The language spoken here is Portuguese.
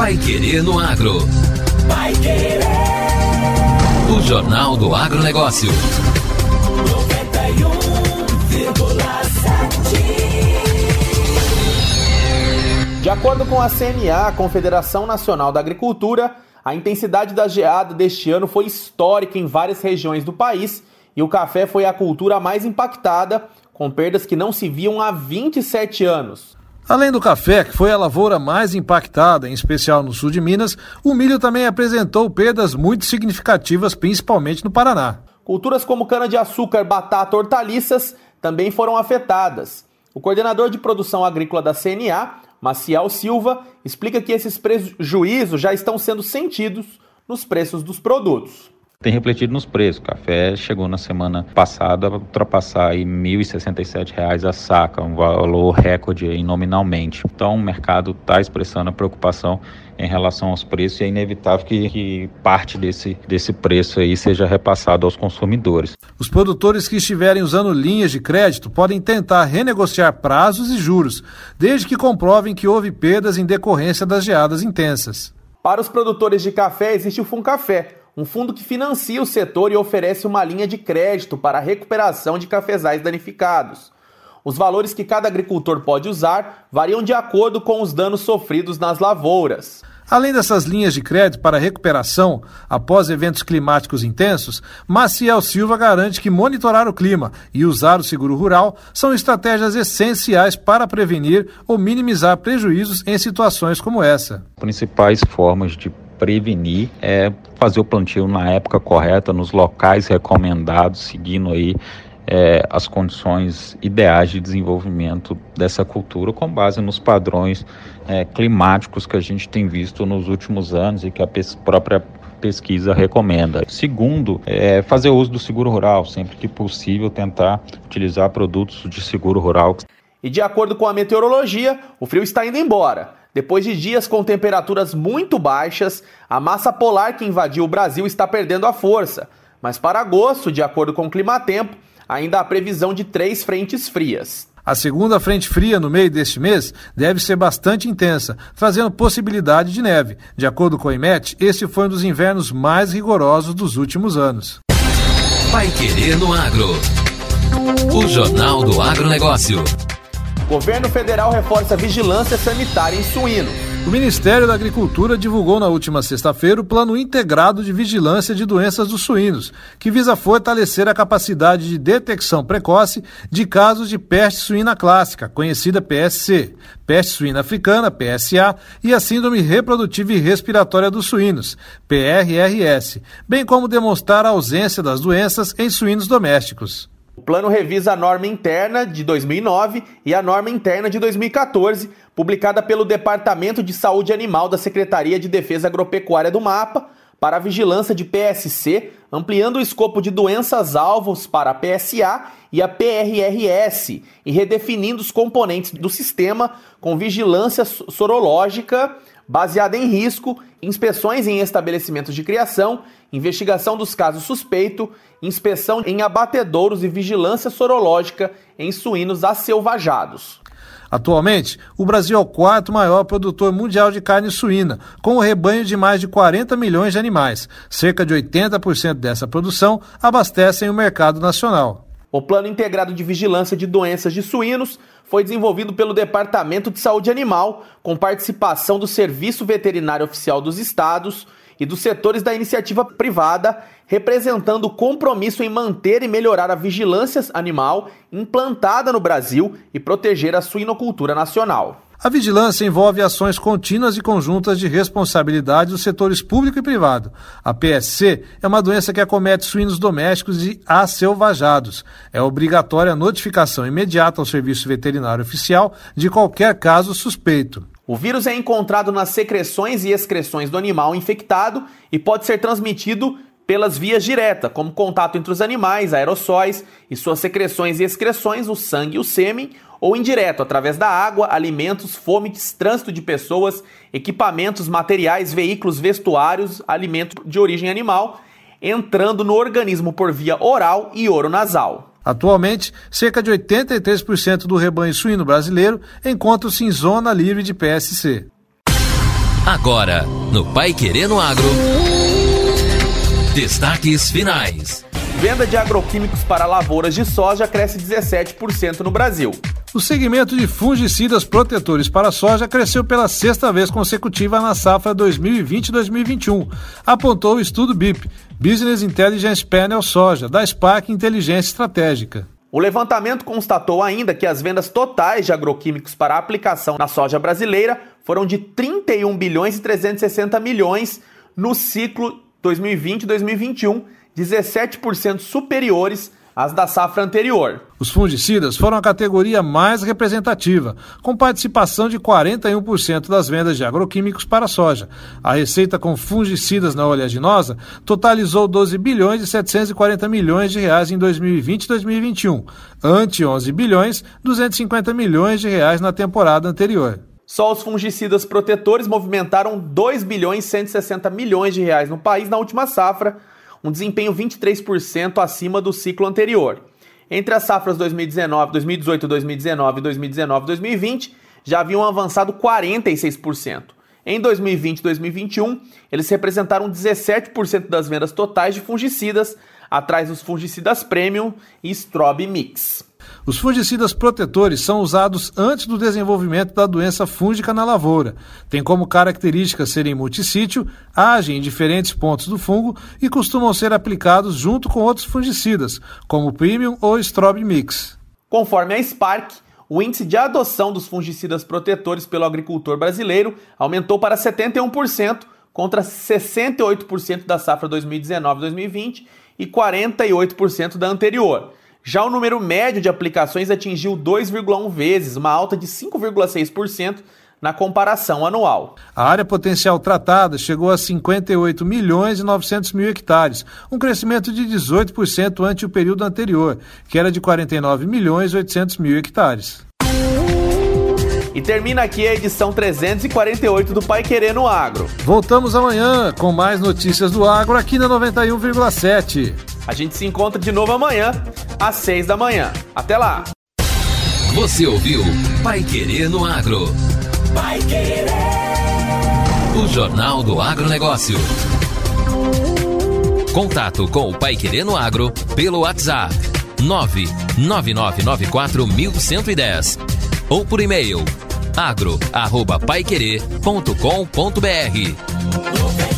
Pai Querer no Agro. Pai Querer. O Jornal do Agronegócio. 91,7. De acordo com a CNA, a Confederação Nacional da Agricultura, a intensidade da geada deste ano foi histórica em várias regiões do país e o café foi a cultura mais impactada, com perdas que não se viam há 27 anos. Além do café, que foi a lavoura mais impactada, em especial no sul de Minas, o milho também apresentou perdas muito significativas, principalmente no Paraná. Culturas como cana-de-açúcar, batata, hortaliças também foram afetadas. O coordenador de produção agrícola da CNA, Maciel Silva, explica que esses prejuízos já estão sendo sentidos nos preços dos produtos tem refletido nos preços. O café chegou na semana passada a ultrapassar aí R$ 1.067 a saca, um valor recorde aí nominalmente. Então o mercado está expressando a preocupação em relação aos preços e é inevitável que, que, parte desse, desse preço aí seja repassado aos consumidores. Os produtores que estiverem usando linhas de crédito podem tentar renegociar prazos e juros, desde que comprovem que houve perdas em decorrência das geadas intensas. Para os produtores de café existe o Funcafé, um fundo que financia o setor e oferece uma linha de crédito para a recuperação de cafezais danificados. Os valores que cada agricultor pode usar variam de acordo com os danos sofridos nas lavouras. Além dessas linhas de crédito para recuperação após eventos climáticos intensos, Maciel Silva garante que monitorar o clima e usar o seguro rural são estratégias essenciais para prevenir ou minimizar prejuízos em situações como essa. Principais formas de prevenir é fazer o plantio na época correta, nos locais recomendados, seguindo aí é, as condições ideais de desenvolvimento dessa cultura com base nos padrões é, climáticos que a gente tem visto nos últimos anos e que a própria pesquisa recomenda. Segundo, é fazer uso do seguro rural, sempre que possível tentar utilizar produtos de seguro rural. E de acordo com a meteorologia, o frio está indo embora. Depois de dias com temperaturas muito baixas, a massa polar que invadiu o Brasil está perdendo a força. Mas para agosto, de acordo com o Climatempo, ainda há previsão de três frentes frias. A segunda frente fria no meio deste mês deve ser bastante intensa, trazendo possibilidade de neve. De acordo com o IMET, este foi um dos invernos mais rigorosos dos últimos anos. Vai querer no agro. O Jornal do Agronegócio. Governo federal reforça vigilância sanitária em suínos. O Ministério da Agricultura divulgou na última sexta-feira o Plano Integrado de Vigilância de Doenças dos Suínos, que visa fortalecer a capacidade de detecção precoce de casos de peste suína clássica, conhecida PSC, peste suína africana, PSA, e a Síndrome Reprodutiva e Respiratória dos Suínos, PRRS, bem como demonstrar a ausência das doenças em suínos domésticos. O plano revisa a norma interna de 2009 e a norma interna de 2014, publicada pelo Departamento de Saúde Animal da Secretaria de Defesa Agropecuária do MAPA, para a vigilância de PSC, ampliando o escopo de doenças-alvos para a PSA e a PRRS e redefinindo os componentes do sistema com vigilância sorológica baseada em risco, inspeções em estabelecimentos de criação, investigação dos casos suspeito, inspeção em abatedouros e vigilância sorológica em suínos acelvajados. Atualmente, o Brasil é o quarto maior produtor mundial de carne suína, com um rebanho de mais de 40 milhões de animais. Cerca de 80% dessa produção abastecem o mercado nacional. O Plano Integrado de Vigilância de Doenças de Suínos foi desenvolvido pelo Departamento de Saúde Animal, com participação do Serviço Veterinário Oficial dos Estados e dos setores da iniciativa privada, representando o compromisso em manter e melhorar a vigilância animal implantada no Brasil e proteger a suinocultura nacional. A vigilância envolve ações contínuas e conjuntas de responsabilidade dos setores público e privado. A PSC é uma doença que acomete suínos domésticos e acelvajados. É obrigatória a notificação imediata ao Serviço Veterinário Oficial de qualquer caso suspeito. O vírus é encontrado nas secreções e excreções do animal infectado e pode ser transmitido pelas vias diretas, como contato entre os animais, aerossóis e suas secreções e excreções, o sangue e o sêmen, ou indireto, através da água, alimentos, fomites, trânsito de pessoas, equipamentos, materiais, veículos, vestuários, alimentos de origem animal, entrando no organismo por via oral e oronasal. Atualmente, cerca de 83% do rebanho suíno brasileiro encontra-se em zona livre de PSC. Agora, no Pai Querendo Agro. Destaques finais. Venda de agroquímicos para lavouras de soja cresce 17% no Brasil. O segmento de fungicidas protetores para soja cresceu pela sexta vez consecutiva na safra 2020-2021, apontou o estudo BIP, Business Intelligence Panel Soja, da SPAC Inteligência Estratégica. O levantamento constatou ainda que as vendas totais de agroquímicos para aplicação na soja brasileira foram de 31 bilhões e 360 milhões no ciclo 2020-2021, 17% superiores às da safra anterior. Os fungicidas foram a categoria mais representativa, com participação de 41% das vendas de agroquímicos para a soja. A receita com fungicidas na oleaginosa totalizou 12 bilhões e 740 milhões de reais em 2020 e 2021, ante 11 bilhões 250 milhões de reais na temporada anterior. Só os fungicidas protetores movimentaram 2 bilhões e 160 milhões de reais no país na última safra, um desempenho 23% acima do ciclo anterior. Entre as safras 2019, 2018, 2019 2019 2020, já haviam avançado 46%. Em 2020 e 2021, eles representaram 17% das vendas totais de fungicidas, atrás dos fungicidas Premium e Strobe Mix. Os fungicidas protetores são usados antes do desenvolvimento da doença fúngica na lavoura. Tem como característica serem multissítio, agem em diferentes pontos do fungo e costumam ser aplicados junto com outros fungicidas, como Premium ou Strobe Mix. Conforme a Spark, o índice de adoção dos fungicidas protetores pelo agricultor brasileiro aumentou para 71%, contra 68% da safra 2019-2020 e 48% da anterior. Já o número médio de aplicações atingiu 2,1 vezes, uma alta de 5,6% na comparação anual. A área potencial tratada chegou a 58 milhões e 900 mil hectares, um crescimento de 18% ante o período anterior, que era de 49 milhões e 800 mil hectares. E termina aqui a edição 348 do Pai Querendo Agro. Voltamos amanhã com mais notícias do agro aqui na 91,7. A gente se encontra de novo amanhã, às 6 da manhã. Até lá! Você ouviu Pai Querendo Agro. Pai Querer. O Jornal do Agronegócio. Contato com o Pai Querendo Agro pelo WhatsApp 999941110 ou por e-mail agro@paiquerer.com.br.